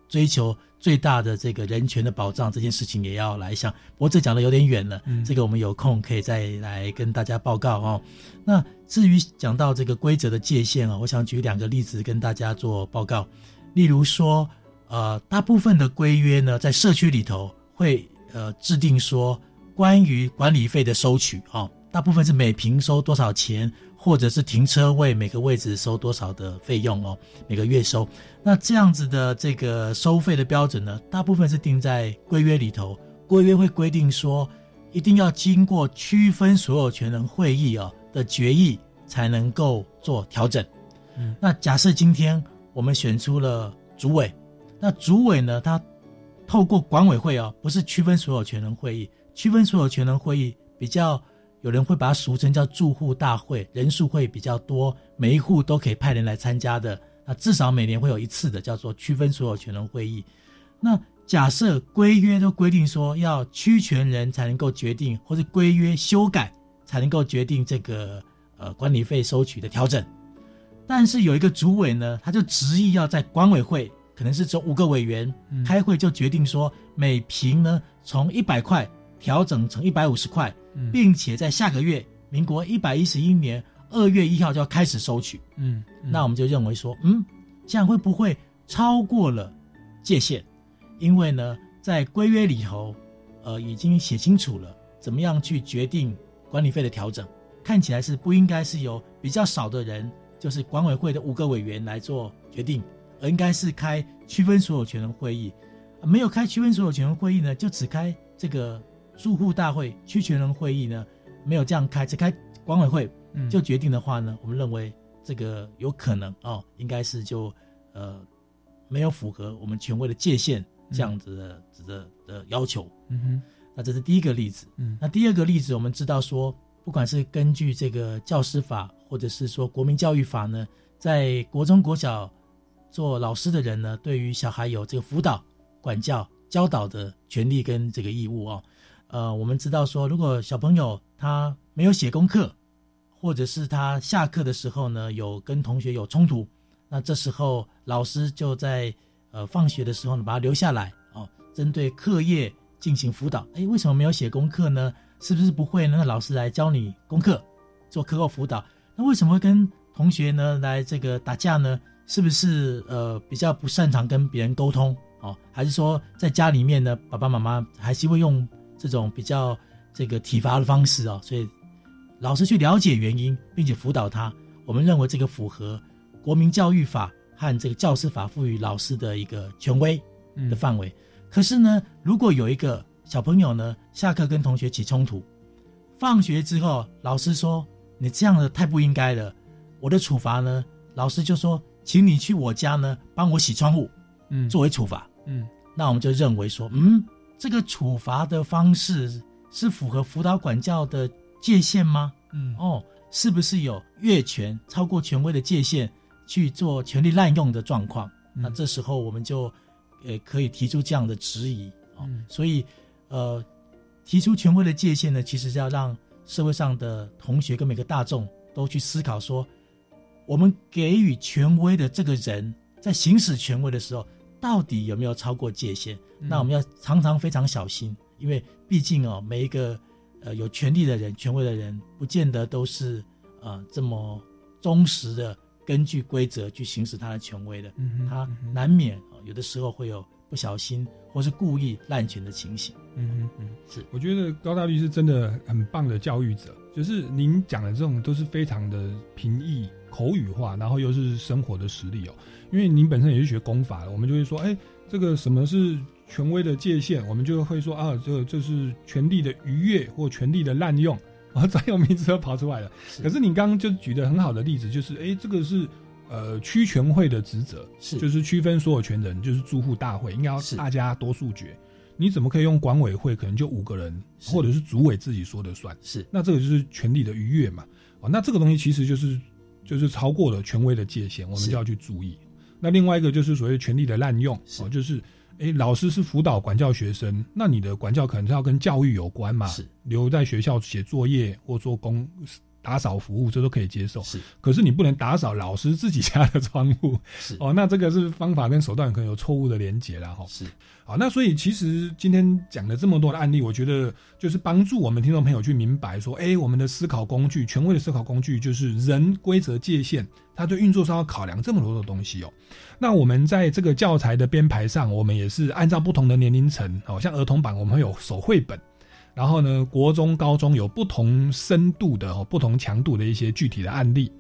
[SPEAKER 2] 追求最大的这个人权的保障，这件事情也要来想。不过这讲的有点远了，这个我们有空可以再来跟大家报告哦。那至于讲到这个规则的界限啊，我想举两个例子跟大家做报告。例如说，呃，大部分的规约呢，在社区里头会呃制定说，关于管理费的收取啊，大部分是每平收多少钱。或者是停车位每个位置收多少的费用哦，每个月收。那这样子的这个收费的标准呢，大部分是定在规约里头。规约会规定说，一定要经过区分所有权人会议啊的决议才能够做调整。嗯，那假设今天我们选出了主委，那主委呢，他透过管委会啊，不是区分所有权人会议，区分所有权人会议比较。有人会把它俗称叫住户大会，人数会比较多，每一户都可以派人来参加的。那至少每年会有一次的，叫做区分所有权人会议。那假设规约都规定说要区权人才能够决定，或者规约修改才能够决定这个呃管理费收取的调整，但是有一个主委呢，他就执意要在管委会，可能是只有五个委员开会就决定说每平呢从一百块调整成一百五十块。并且在下个月，民国一百一十一年二月一号就要开始收取。嗯，那我们就认为说，嗯，这样会不会超过了界限？因为呢，在规约里头，呃，已经写清楚了怎么样去决定管理费的调整。看起来是不应该是由比较少的人，就是管委会的五个委员来做决定，而应该是开区分所有权的会议。没有开区分所有权的会议呢，就只开这个。住户大会、区权人会议呢，没有这样开，只开管委会就决定的话呢，我们认为这个有可能哦，应该是就呃没有符合我们权威的界限这样子的的的要求。嗯哼，那这是第一个例子。嗯，那第二个例子，我们知道说，不管是根据这个教师法，或者是说国民教育法呢，在国中国小做老师的人呢，对于小孩有这个辅导、管教、教导的权利跟这个义务哦。呃，我们知道说，如果小朋友他没有写功课，或者是他下课的时候呢有跟同学有冲突，那这时候老师就在呃放学的时候呢把他留下来哦，针对课业进行辅导。哎，为什么没有写功课呢？是不是不会呢？那老师来教你功课，做课后辅导。那为什么会跟同学呢来这个打架呢？是不是呃比较不擅长跟别人沟通哦？还是说在家里面呢，爸爸妈妈还是会用？这种比较这个体罚的方式哦，所以老师去了解原因，并且辅导他。我们认为这个符合国民教育法和这个教师法赋予老师的一个权威的范围。可是呢，如果有一个小朋友呢，下课跟同学起冲突，放学之后老师说你这样的太不应该了，我的处罚呢，老师就说，请你去我家呢帮我洗窗户，嗯，作为处罚，嗯，那我们就认为说，嗯。这个处罚的方式是符合辅导管教的界限吗？嗯，哦，是不是有越权、超过权威的界限去做权力滥用的状况？那这时候我们就，呃，可以提出这样的质疑啊。所以，呃，提出权威的界限呢，其实是要让社会上的同学跟每个大众都去思考说，我们给予权威的这个人在行使权威的时候。到底有没有超过界限？那我们要常常非常小心，因为毕竟哦，每一个呃有权利的人、权威的人，不见得都是呃这么忠实的根据规则去行使他的权威的。他难免有的时候会有不小心或是故意滥权的情形。嗯
[SPEAKER 1] 嗯嗯，是。我觉得高大律师真的很棒的教育者，就是您讲的这种都是非常的平易口语化，然后又是生活的实力哦。因为您本身也是学功法的，我们就会说，哎，这个什么是权威的界限？我们就会说啊，这这是权力的逾越或权力的滥用，啊，专有名词都跑出来了。可是你刚刚就举的很好的例子，就是哎，这个是呃区权会的职责，是就是区分所有权人，就是住户大会应该要大家多数决。你怎么可以用管委会？可能就五个人，或者是主委自己说的算？是那这个就是权力的逾越嘛？哦，那这个东西其实就是就是超过了权威的界限，我们就要去注意。那另外一个就是所谓权力的滥用，哦，就是，哎，老师是辅导管教学生，那你的管教可能是要跟教育有关嘛，是。留在学校写作业或做功打扫服务，这都可以接受。
[SPEAKER 2] 是，
[SPEAKER 1] 可是你不能打扫老师自己家的窗户。
[SPEAKER 2] 是
[SPEAKER 1] 哦，那这个是方法跟手段可能有错误的连结了哈。
[SPEAKER 2] 是，
[SPEAKER 1] 好，那所以其实今天讲了这么多的案例，我觉得就是帮助我们听众朋友去明白说，哎，我们的思考工具，权威的思考工具就是人规则界限，它对运作上要考量这么多的东西哦。那我们在这个教材的编排上，我们也是按照不同的年龄层，哦，像儿童版我们会有手绘本，然后呢，国中、高中有不同深度的、不同强度的一些具体的案例。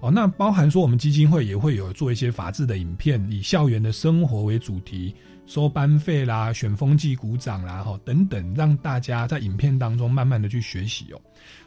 [SPEAKER 1] 哦，那包含说我们基金会也会有做一些法制的影片，以校园的生活为主题，收班费啦、选风纪鼓掌啦，哈等等，让大家在影片当中慢慢的去学习哦。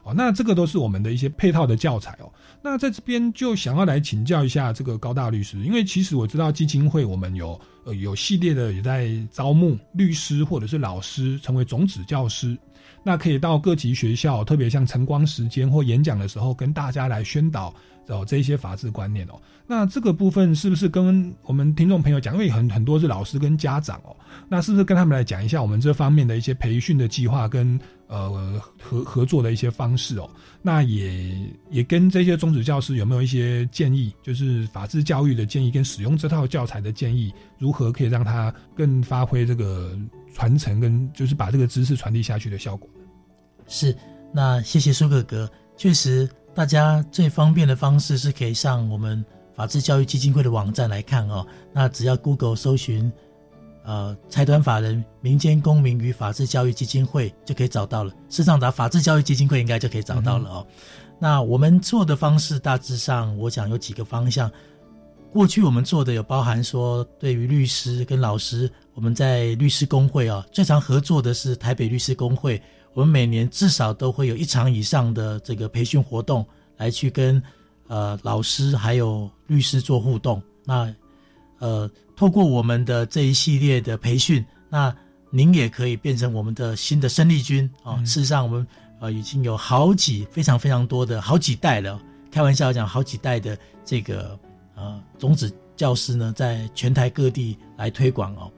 [SPEAKER 1] 哦，那这个都是我们的一些配套的教材哦。那在这边就想要来请教一下这个高大律师，因为其实我知道基金会我们有呃有系列的也在招募律师或者是老师成为种子教师。那可以到各级学校，特别像晨光时间或演讲的时候，跟大家来宣导哦这一些法治观念哦。那这个部分是不是跟我们听众朋友讲？因为很很多是老师跟家长哦，那是不是跟他们来讲一下我们这方面的一些培训的计划跟呃合合作的一些方式哦？那也也跟这些中职教师有没有一些建议？就是法治教育的建议跟使用这套教材的建议，如何可以让它更发挥这个传承跟就是把这个知识传递下去的效果？
[SPEAKER 2] 是，那谢谢苏哥哥。确实，大家最方便的方式是可以上我们法治教育基金会的网站来看哦。那只要 Google 搜寻，呃，财团法人民间公民与法治教育基金会就可以找到了。事实上，打法治教育基金会应该就可以找到了哦。那我们做的方式大致上，我想有几个方向。过去我们做的有包含说，对于律师跟老师，我们在律师工会啊，最常合作的是台北律师工会。我们每年至少都会有一场以上的这个培训活动，来去跟呃老师还有律师做互动。那呃，透过我们的这一系列的培训，那您也可以变成我们的新的生力军啊。事实上，我们呃已经有好几非常非常多的好几代了，开玩笑讲好几代的这个呃种子教师呢，在全台各地来推广哦。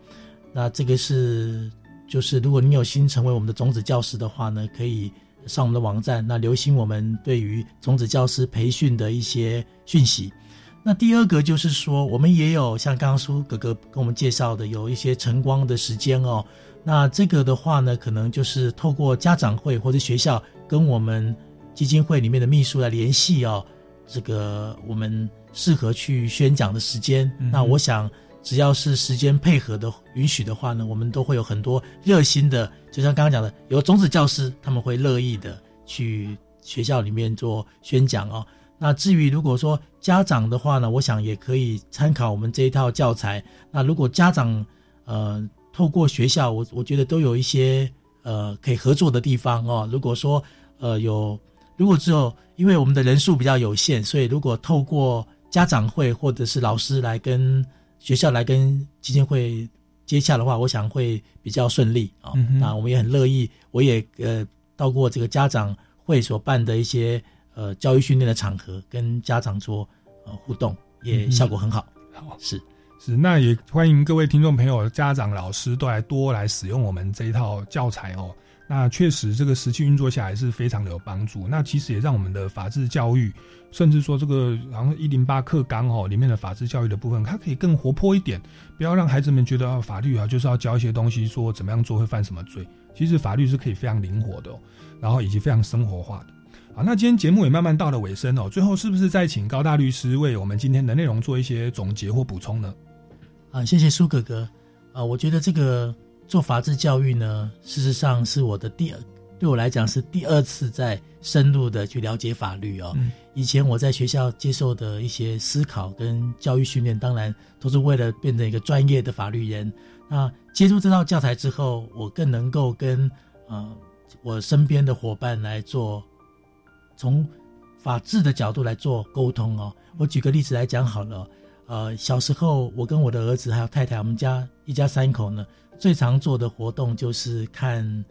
[SPEAKER 2] 那这个是。就是如果你有心成为我们的种子教师的话呢，可以上我们的网站，那留心我们对于种子教师培训的一些讯息。那第二个就是说，我们也有像刚刚苏哥哥跟我们介绍的，有一些晨光的时间哦。那这个的话呢，可能就是透过家长会或者学校跟我们基金会里面的秘书来联系哦，这个我们适合去宣讲的时间。那我想。只要是时间配合的允许的话呢，我们都会有很多热心的，就像刚刚讲的，有种子教师，他们会乐意的去学校里面做宣讲哦。那至于如果说家长的话呢，我想也可以参考我们这一套教材。那如果家长呃透过学校，我我觉得都有一些呃可以合作的地方哦。如果说呃有，如果只有因为我们的人数比较有限，所以如果透过家长会或者是老师来跟学校来跟基金会接洽的话，我想会比较顺利啊。那我们也很乐意，我也呃到过这个家长会所办的一些呃教育训练的场合，跟家长做呃互动，也效果很好。
[SPEAKER 1] 好，
[SPEAKER 2] 是
[SPEAKER 1] 是，那也欢迎各位听众朋友、家长、老师都来多来使用我们这一套教材哦。那确实，这个实际运作下来是非常的有帮助。那其实也让我们的法治教育，甚至说这个好像一零八课纲哦里面的法治教育的部分，它可以更活泼一点，不要让孩子们觉得啊法律啊就是要教一些东西，说怎么样做会犯什么罪。其实法律是可以非常灵活的，然后以及非常生活化的。好，那今天节目也慢慢到了尾声哦，最后是不是再请高大律师为我们今天的内容做一些总结或补充呢？
[SPEAKER 2] 啊，谢谢苏哥哥。啊，我觉得这个。做法治教育呢，事实上是我的第二，对我来讲是第二次在深入的去了解法律哦。以前我在学校接受的一些思考跟教育训练，当然都是为了变成一个专业的法律人。那接触这套教材之后，我更能够跟呃我身边的伙伴来做从法治的角度来做沟通哦。我举个例子来讲好了，呃，小时候我跟我的儿子还有太太，我们家一家三口呢。最常做的活动就是看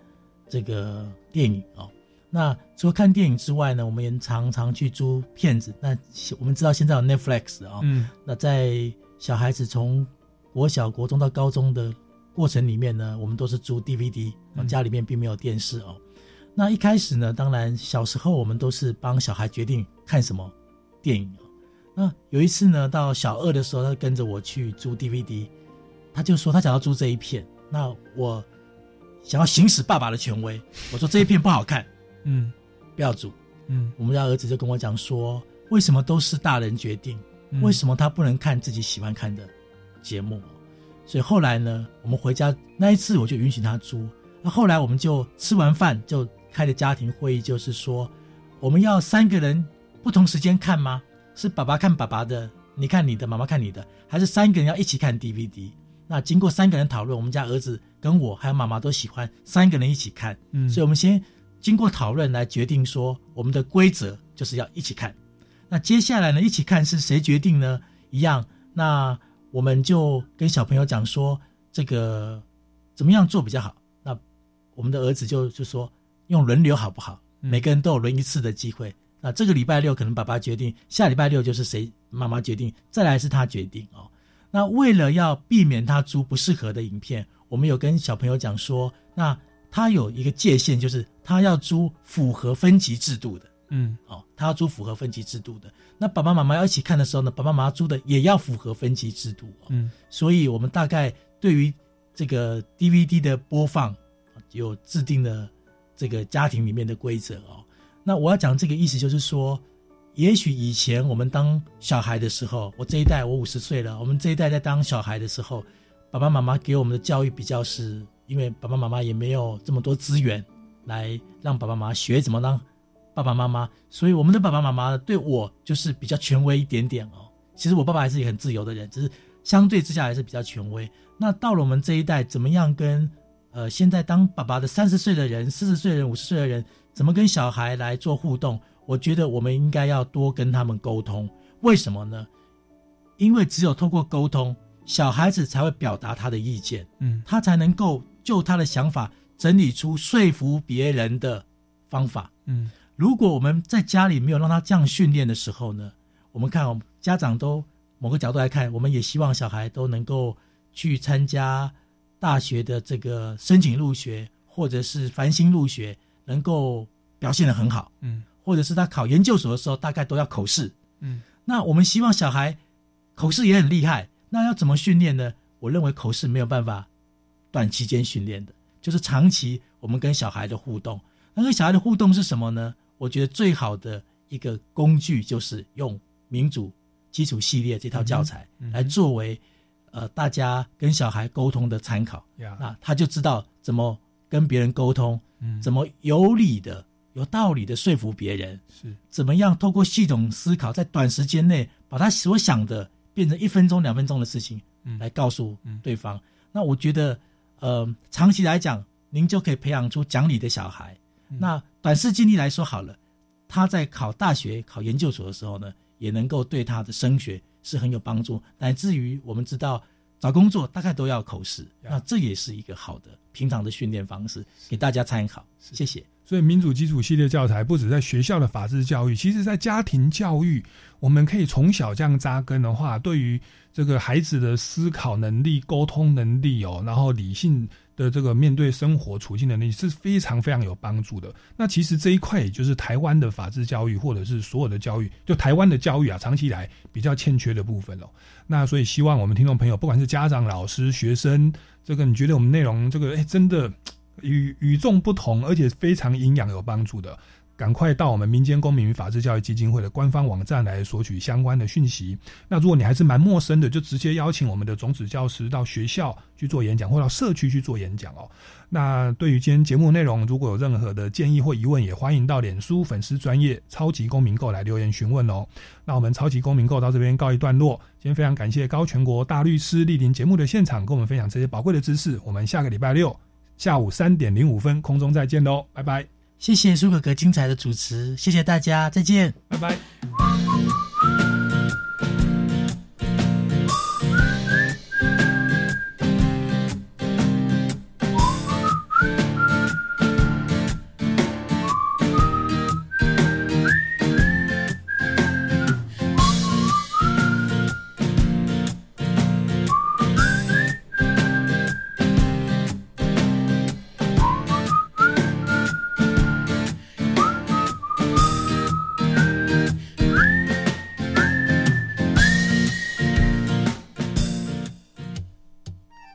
[SPEAKER 2] 这个电影哦。那除了看电影之外呢，我们也常常去租片子。那我们知道现在有 Netflix 啊，嗯，那在小孩子从国小、国中到高中的过程里面呢，我们都是租 DVD，家里面并没有电视哦。那一开始呢，当然小时候我们都是帮小孩决定看什么电影哦。那有一次呢，到小二的时候，他跟着我去租 DVD，他就说他想要租这一片。那我想要行使爸爸的权威，我说这一片不好看，
[SPEAKER 1] 嗯，
[SPEAKER 2] 不要租。
[SPEAKER 1] 嗯，
[SPEAKER 2] 我们家儿子就跟我讲说，为什么都是大人决定？
[SPEAKER 1] 嗯
[SPEAKER 2] 为什么他不能看自己喜欢看的节目？所以后来呢，我们回家那一次我就允许他租。那后来我们就吃完饭就开了家庭会议，就是说我们要三个人不同时间看吗？是爸爸看爸爸的，你看你的，妈妈看你的，还是三个人要一起看 DVD？那经过三个人讨论，我们家儿子跟我还有妈妈都喜欢三个人一起看，
[SPEAKER 1] 嗯
[SPEAKER 2] 所以我们先经过讨论来决定说我们的规则就是要一起看。那接下来呢，一起看是谁决定呢？一样，那我们就跟小朋友讲说，这个怎么样做比较好？那我们的儿子就就说用轮流好不好？每个人都有轮一次的机会。那这个礼拜六可能爸爸决定，下礼拜六就是谁妈妈决定，再来是他决定哦。那为了要避免他租不适合的影片，我们有跟小朋友讲说，那他有一个界限，就是他要租符合分级制度的。
[SPEAKER 1] 嗯，
[SPEAKER 2] 哦，他要租符合分级制度的。那爸爸妈妈要一起看的时候呢，爸爸妈妈租的也要符合分级制度、哦。
[SPEAKER 1] 嗯，
[SPEAKER 2] 所以我们大概对于这个 DVD 的播放有制定的这个家庭里面的规则哦。那我要讲这个意思就是说，也许以前我们当小孩的时候，我这一代我五十岁了，我们这一代在当小孩的时候，爸爸妈妈给我们的教育比较是，因为爸爸妈妈也没有这么多资源来让爸爸妈妈学怎么让爸爸妈妈，所以我们的爸爸妈妈对我就是比较权威一点点哦。其实我爸爸还是一个很自由的人，只是相对之下还是比较权威。那到了我们这一代，怎么样跟呃现在当爸爸的三十岁的人、四十岁的人、五十岁的人，怎么跟小孩来做互动？我觉得我们应该要多跟他们沟通。为什么呢？因为只有透过沟通，小孩子才会表达他的意见，
[SPEAKER 1] 嗯，
[SPEAKER 2] 他才能够就他的想法整理出说服别人的方法。
[SPEAKER 1] 嗯，
[SPEAKER 2] 如果我们在家里没有让他这样训练的时候呢，我们看我们家长都某个角度来看，我们也希望小孩都能够去参加大学的这个申请入学，或者是繁星入学，能够表现的很好。
[SPEAKER 1] 嗯，
[SPEAKER 2] 或者是他考研究所的时候，大概都要口试。
[SPEAKER 1] 嗯，
[SPEAKER 2] 那我们希望小孩口试也很厉害，那要怎么训练呢？我认为口试没有办法短期间训练的，就是长期我们跟小孩的互动。那跟小孩的互动是什么呢？我觉得最好的一个工具就是用民主基础系列这套教材来作为呃大家跟小孩沟通的参考。
[SPEAKER 1] 呀
[SPEAKER 2] 那他就知道怎么跟别人沟通，
[SPEAKER 1] 嗯
[SPEAKER 2] 怎么有理的、有道理的说服别人，
[SPEAKER 1] 是
[SPEAKER 2] 怎么样透过系统思考，在短时间内把他所想的变成一分钟、两分钟的事情，
[SPEAKER 1] 嗯
[SPEAKER 2] 来告诉对方。那我觉得，呃，长期来讲，您就可以培养出讲理的小孩。
[SPEAKER 1] 嗯
[SPEAKER 2] 那短视经历来说好了，他在考大学、考研究所的时候呢，也能够对他的升学是很有帮助。乃至于我们知道找工作大概都要口试，那这也是一个好的平常的训练方式，给大家参考。谢谢。
[SPEAKER 1] 所以民主基础系列教材不止在学校的法治教育，其实在家庭教育，我们可以从小这样扎根的话，对于这个孩子的思考能力、沟通能力哦，然后理性的这个面对生活处境能力是非常非常有帮助的。那其实这一块也就是台湾的法治教育，或者是所有的教育，就台湾的教育啊，长期以来比较欠缺的部分哦。那所以希望我们听众朋友，不管是家长、老师、学生，这个你觉得我们内容这个哎真的。与与众不同，而且非常营养有帮助的，赶快到我们民间公民与法治教育基金会的官方网站来索取相关的讯息。那如果你还是蛮陌生的，就直接邀请我们的种子教师到学校去做演讲，或到社区去做演讲哦。那对于今天节目内容，如果有任何的建议或疑问，也欢迎到脸书粉丝专业超级公民购来留言询问哦。那我们超级公民购到这边告一段落。今天非常感谢高全国大律师莅临节目的现场，跟我们分享这些宝贵的知识。我们下个礼拜六。下午三点零五分，空中再见喽，拜拜！
[SPEAKER 2] 谢谢苏哥哥精彩的主持，谢谢大家，再见，
[SPEAKER 1] 拜拜。